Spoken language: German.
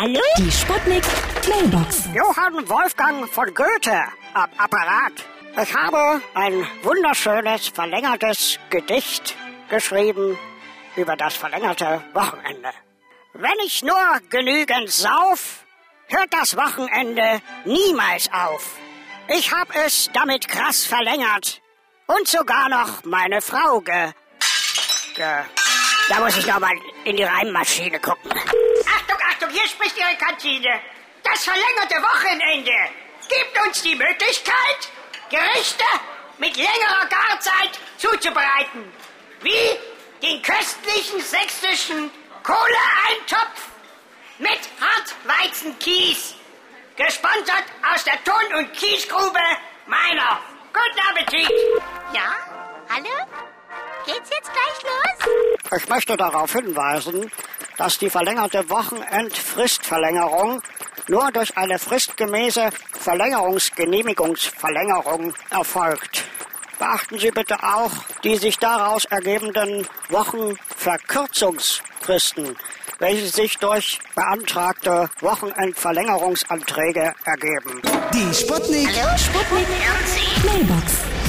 Hallo? Die Sputnik Mailbox. Johann Wolfgang von Goethe am Apparat. Ich habe ein wunderschönes, verlängertes Gedicht geschrieben über das verlängerte Wochenende. Wenn ich nur genügend sauf, hört das Wochenende niemals auf. Ich hab es damit krass verlängert und sogar noch meine Frau ge... ge da muss ich noch mal in die Reimmaschine gucken. Achtung, hier spricht Ihre Kantine. Das verlängerte Wochenende gibt uns die Möglichkeit, Gerichte mit längerer Garzeit zuzubereiten. Wie den köstlichen sächsischen Kohleeintopf mit Hartweizenkies. Gesponsert aus der Ton- und Kiesgrube meiner. Guten Appetit. Ja? Hallo? Geht's jetzt gleich los? Ich möchte darauf hinweisen, dass die verlängerte Wochenendfristverlängerung nur durch eine fristgemäße Verlängerungsgenehmigungsverlängerung erfolgt. Beachten Sie bitte auch die sich daraus ergebenden Wochenverkürzungsfristen, welche sich durch beantragte Wochenendverlängerungsanträge ergeben. Die Sputnik. Hallo, Sputnik Mailbox.